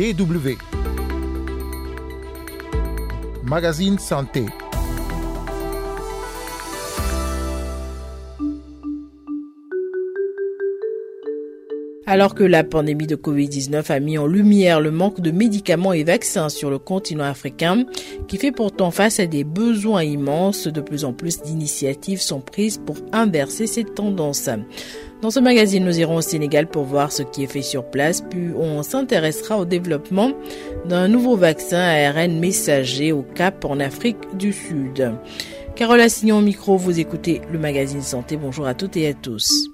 DW. Magazine Santé. Alors que la pandémie de Covid-19 a mis en lumière le manque de médicaments et vaccins sur le continent africain, qui fait pourtant face à des besoins immenses, de plus en plus d'initiatives sont prises pour inverser cette tendance. Dans ce magazine, nous irons au Sénégal pour voir ce qui est fait sur place, puis on s'intéressera au développement d'un nouveau vaccin ARN messager au Cap en Afrique du Sud. Carole Assignon au micro, vous écoutez le magazine Santé. Bonjour à toutes et à tous.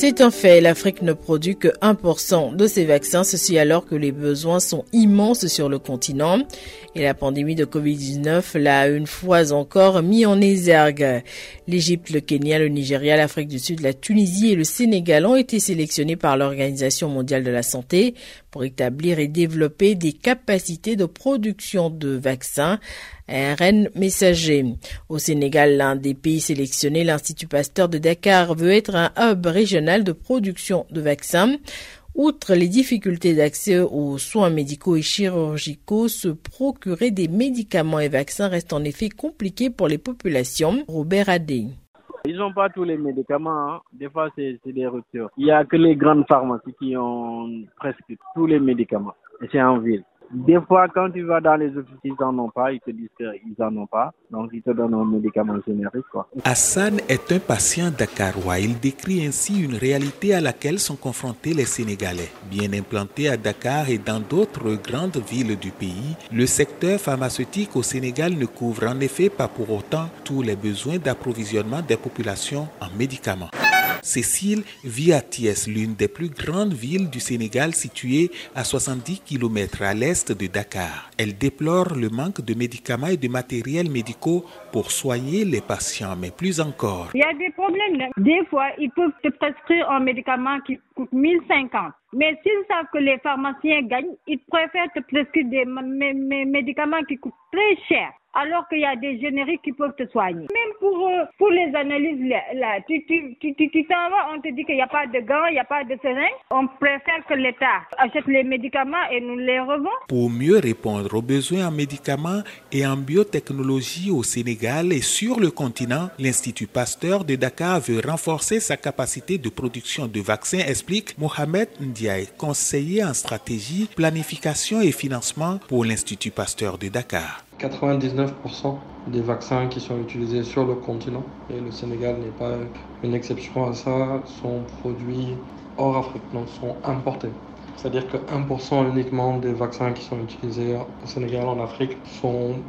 C'est un fait, l'Afrique ne produit que 1% de ses vaccins, ceci alors que les besoins sont immenses sur le continent. Et la pandémie de Covid-19 l'a une fois encore mis en exergue. L'Égypte, le Kenya, le Nigeria, l'Afrique du Sud, la Tunisie et le Sénégal ont été sélectionnés par l'Organisation mondiale de la santé pour établir et développer des capacités de production de vaccins ARN messager. Au Sénégal, l'un des pays sélectionnés, l'Institut Pasteur de Dakar veut être un hub régional de production de vaccins. Outre les difficultés d'accès aux soins médicaux et chirurgicaux, se procurer des médicaments et vaccins reste en effet compliqué pour les populations. Robert Adé. Ils n'ont pas tous les médicaments. Hein. Des fois, c'est des ruptures. Il n'y a que les grandes pharmacies qui ont presque tous les médicaments. Et c'est en ville. Des fois, quand tu vas dans les offices, ils n'en ont pas, ils te disent qu'ils n'en ont pas. Donc, ils te donnent un médicament générique. Quoi. Hassan est un patient dakarois. Il décrit ainsi une réalité à laquelle sont confrontés les Sénégalais. Bien implantés à Dakar et dans d'autres grandes villes du pays, le secteur pharmaceutique au Sénégal ne couvre en effet pas pour autant tous les besoins d'approvisionnement des populations en médicaments. Cécile vit à Thiès, l'une des plus grandes villes du Sénégal située à 70 km à l'est de Dakar. Elle déplore le manque de médicaments et de matériel médicaux pour soigner les patients, mais plus encore. Il y a des problèmes. Des fois, ils peuvent te prescrire un médicament qui coûte 1050. Mais s'ils savent que les pharmaciens gagnent, ils préfèrent te prescrire des médicaments qui coûtent très cher alors qu'il y a des génériques qui peuvent te soigner. Même pour, euh, pour les analyses, là, tu tu, tu, tu, t'en vas, on te dit qu'il n'y a pas de gants, il n'y a pas de seringues. On préfère que l'État achète les médicaments et nous les revend. Pour mieux répondre aux besoins en médicaments et en biotechnologie au Sénégal et sur le continent, l'Institut Pasteur de Dakar veut renforcer sa capacité de production de vaccins, explique Mohamed Ndiaye, conseiller en stratégie, planification et financement pour l'Institut Pasteur de Dakar. 99% des vaccins qui sont utilisés sur le continent, et le Sénégal n'est pas une exception à ça, sont produits hors Afrique, donc sont importés. C'est-à-dire que 1% uniquement des vaccins qui sont utilisés au Sénégal en Afrique sont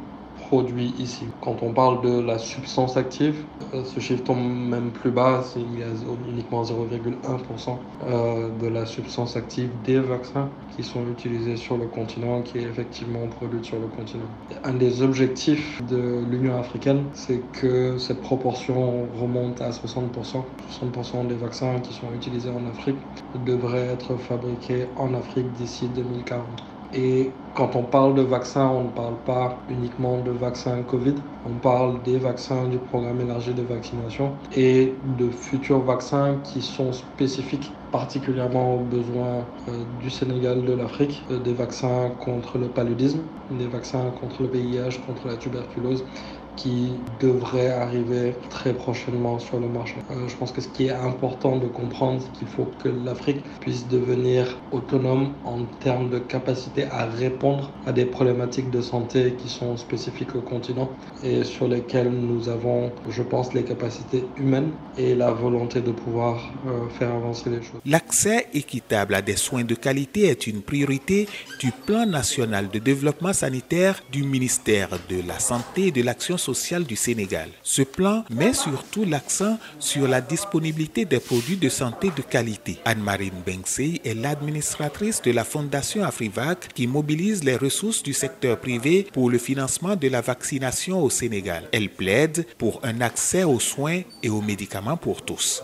ici. Quand on parle de la substance active, euh, ce chiffre tombe même plus bas, il y a uniquement 0,1% euh, de la substance active des vaccins qui sont utilisés sur le continent, qui est effectivement produite sur le continent. Un des objectifs de l'Union africaine, c'est que cette proportion remonte à 60%. 60% des vaccins qui sont utilisés en Afrique devraient être fabriqués en Afrique d'ici 2040. Et quand on parle de vaccins, on ne parle pas uniquement de vaccins Covid, on parle des vaccins du programme élargi de vaccination et de futurs vaccins qui sont spécifiques particulièrement aux besoins euh, du Sénégal, de l'Afrique, euh, des vaccins contre le paludisme, des vaccins contre le VIH, contre la tuberculose qui devrait arriver très prochainement sur le marché. Euh, je pense que ce qui est important de comprendre, c'est qu'il faut que l'Afrique puisse devenir autonome en termes de capacité à répondre à des problématiques de santé qui sont spécifiques au continent et sur lesquelles nous avons, je pense, les capacités humaines et la volonté de pouvoir euh, faire avancer les choses. L'accès équitable à des soins de qualité est une priorité du plan national de développement sanitaire du ministère de la Santé et de l'Action sociale du Sénégal. Ce plan met surtout l'accent sur la disponibilité des produits de santé de qualité. Anne-Marine Benksey est l'administratrice de la Fondation Afrivac qui mobilise les ressources du secteur privé pour le financement de la vaccination au Sénégal. Elle plaide pour un accès aux soins et aux médicaments pour tous.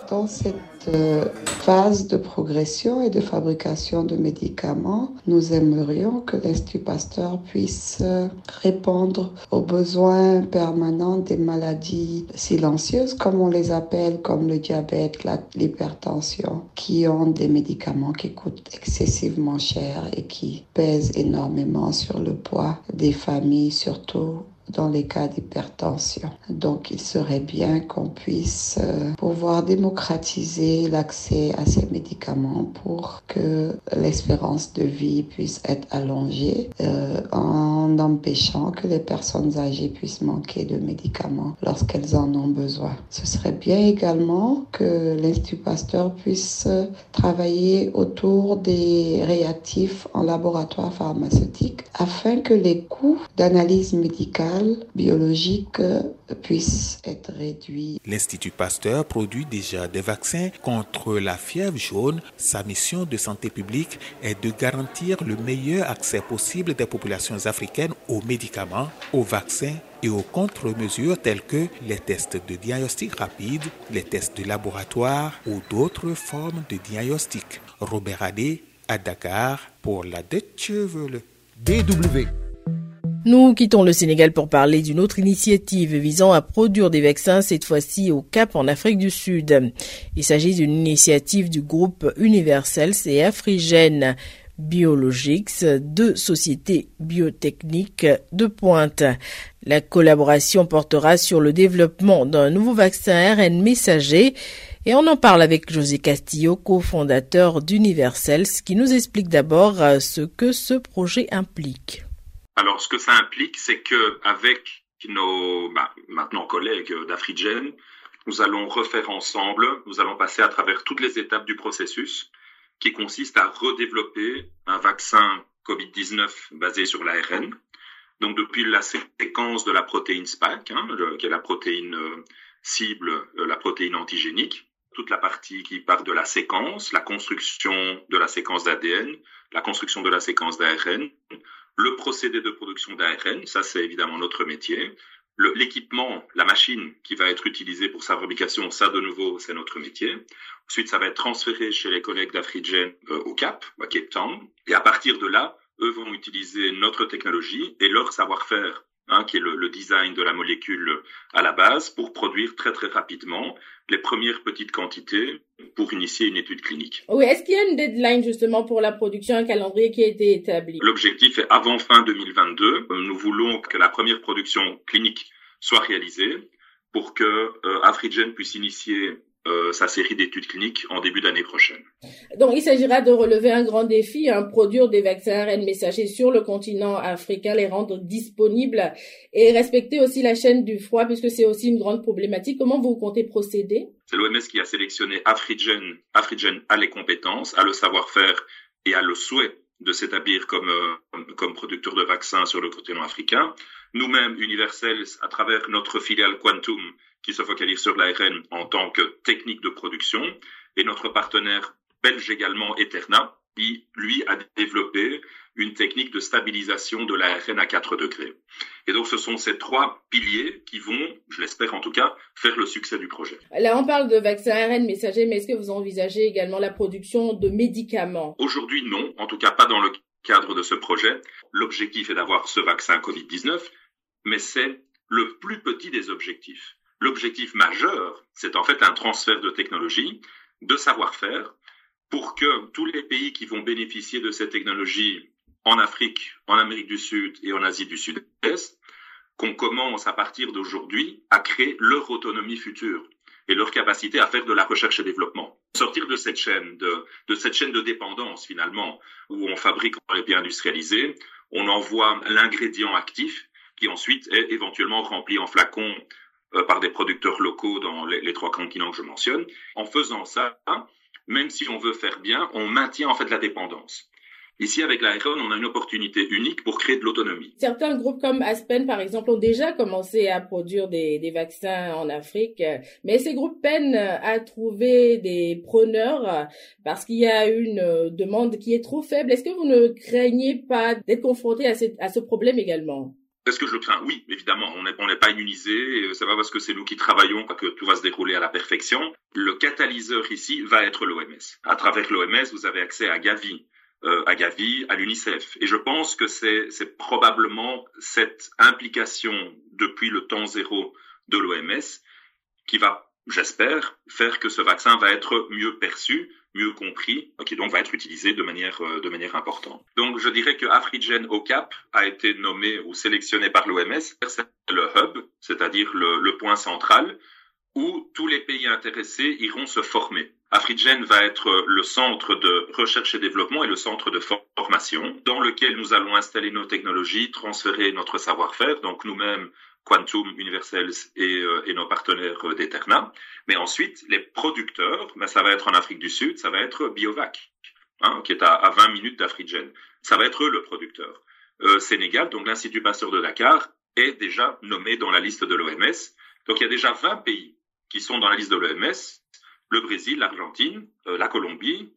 Euh, phase de progression et de fabrication de médicaments, nous aimerions que l'Institut Pasteur puisse euh, répondre aux besoins permanents des maladies silencieuses, comme on les appelle, comme le diabète, l'hypertension, qui ont des médicaments qui coûtent excessivement cher et qui pèsent énormément sur le poids des familles, surtout dans les cas d'hypertension. Donc il serait bien qu'on puisse euh, pouvoir démocratiser l'accès à ces médicaments pour que l'espérance de vie puisse être allongée euh, en empêchant que les personnes âgées puissent manquer de médicaments lorsqu'elles en ont besoin. Ce serait bien également que l'Institut Pasteur puisse travailler autour des réactifs en laboratoire pharmaceutique afin que les coûts d'analyse médicale biologique puisse être réduit. L'Institut Pasteur produit déjà des vaccins contre la fièvre jaune. Sa mission de santé publique est de garantir le meilleur accès possible des populations africaines aux médicaments, aux vaccins et aux contre-mesures telles que les tests de diagnostic rapide, les tests de laboratoire ou d'autres formes de diagnostic. Robert Adé à Dakar pour la Deutsche Welle. DW nous quittons le Sénégal pour parler d'une autre initiative visant à produire des vaccins, cette fois-ci au Cap en Afrique du Sud. Il s'agit d'une initiative du groupe Universels et Afrigène Biologics, deux sociétés biotechniques de pointe. La collaboration portera sur le développement d'un nouveau vaccin ARN messager et on en parle avec José Castillo, cofondateur d'Universels, qui nous explique d'abord ce que ce projet implique. Alors, ce que ça implique, c'est que avec nos bah, maintenant collègues d'Afrigen, nous allons refaire ensemble, nous allons passer à travers toutes les étapes du processus qui consiste à redévelopper un vaccin Covid-19 basé sur l'ARN. Donc depuis la séquence de la protéine SPAC, hein, qui est la protéine euh, cible, euh, la protéine antigénique, toute la partie qui part de la séquence, la construction de la séquence d'ADN, la construction de la séquence d'ARN, le procédé de production d'ARN, ça c'est évidemment notre métier. L'équipement, la machine qui va être utilisée pour sa fabrication, ça de nouveau c'est notre métier. Ensuite, ça va être transféré chez les collègues d'Afrigen euh, au Cap, à Cape Town. Et à partir de là, eux vont utiliser notre technologie et leur savoir-faire Hein, qui est le, le, design de la molécule à la base, pour produire très très rapidement les premières petites quantités pour initier une étude clinique. Oui, est-ce qu'il y a une deadline justement pour la production, un calendrier qui a été établi? L'objectif est avant fin 2022. Nous voulons que la première production clinique soit réalisée pour que euh, Afrigen puisse initier euh, sa série d'études cliniques en début d'année prochaine. Donc, il s'agira de relever un grand défi, hein, produire des vaccins ARN messagers sur le continent africain, les rendre disponibles et respecter aussi la chaîne du froid, puisque c'est aussi une grande problématique. Comment vous comptez procéder? C'est l'OMS qui a sélectionné Afrigen. Afrigen a les compétences, a le savoir-faire et a le souhait de s'établir comme, euh, comme producteur de vaccins sur le continent africain. Nous-mêmes, Universels, à travers notre filiale Quantum, qui se focalise sur l'ARN en tant que technique de production, et notre partenaire belge également, Eterna, qui, lui, a développé une technique de stabilisation de l'ARN à 4 degrés. Et donc, ce sont ces trois piliers qui vont, je l'espère en tout cas, faire le succès du projet. Là, on parle de vaccins ARN messagers, mais est-ce que vous envisagez également la production de médicaments? Aujourd'hui, non. En tout cas, pas dans le cadre de ce projet. L'objectif est d'avoir ce vaccin Covid-19, mais c'est le plus petit des objectifs. L'objectif majeur, c'est en fait un transfert de technologie, de savoir-faire, pour que tous les pays qui vont bénéficier de cette technologie en Afrique, en Amérique du Sud et en Asie du Sud-Est, qu'on commence à partir d'aujourd'hui à créer leur autonomie future et leur capacité à faire de la recherche et développement. Sortir de cette chaîne de, cette chaîne de dépendance finalement, où on fabrique les biens industrialisés, on envoie l'ingrédient actif qui ensuite est éventuellement rempli en flacon par des producteurs locaux dans les, trois continents que je mentionne. En faisant ça, même si on veut faire bien, on maintient en fait la dépendance. Ici, avec l'ARN, on a une opportunité unique pour créer de l'autonomie. Certains groupes comme Aspen, par exemple, ont déjà commencé à produire des, vaccins en Afrique, mais ces groupes peinent à trouver des preneurs parce qu'il y a une demande qui est trop faible. Est-ce que vous ne craignez pas d'être confronté à ce problème également? Est-ce que je crains? Oui, évidemment, on n'est pas immunisé, c'est pas parce que c'est nous qui travaillons que tout va se dérouler à la perfection. Le catalyseur ici va être l'OMS. À travers l'OMS, vous avez accès à Gavi, euh, à Gavi, à l'UNICEF. Et je pense que c'est probablement cette implication depuis le temps zéro de l'OMS qui va, j'espère, faire que ce vaccin va être mieux perçu, mieux compris, qui donc va être utilisé de manière, euh, de manière importante. Donc je dirais que Afrigen OCAP a été nommé ou sélectionné par l'OMS, c'est le hub, c'est-à-dire le, le point central, où tous les pays intéressés iront se former. Afrigen va être le centre de recherche et développement et le centre de formation dans lequel nous allons installer nos technologies, transférer notre savoir-faire, donc nous-mêmes Quantum Universals et, euh, et nos partenaires euh, d'Eterna. Mais ensuite, les producteurs, ben, ça va être en Afrique du Sud, ça va être Biovac, hein, qui est à, à 20 minutes d'Afrigen. Ça va être eux le producteur. Euh, Sénégal, donc l'Institut Pasteur de Dakar, est déjà nommé dans la liste de l'OMS. Donc il y a déjà 20 pays qui sont dans la liste de l'OMS. Le Brésil, l'Argentine, la Colombie,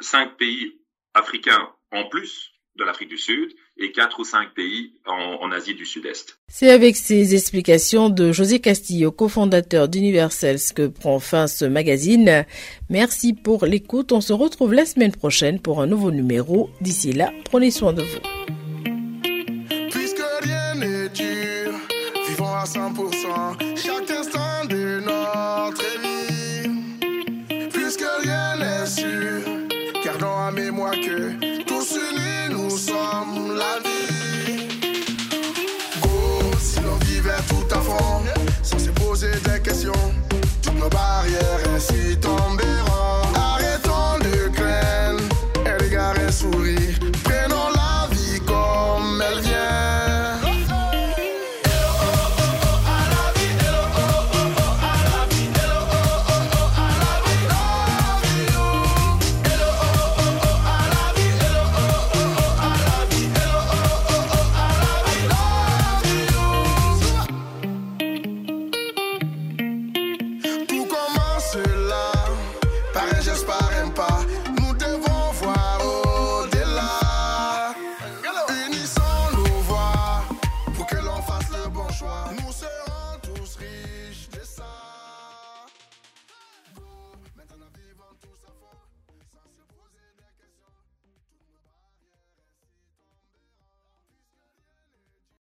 cinq pays africains en plus de l'Afrique du Sud et quatre ou cinq pays en, Asie du Sud-Est. C'est avec ces explications de José Castillo, cofondateur d'Universals, que prend fin ce magazine. Merci pour l'écoute. On se retrouve la semaine prochaine pour un nouveau numéro. D'ici là, prenez soin de vous.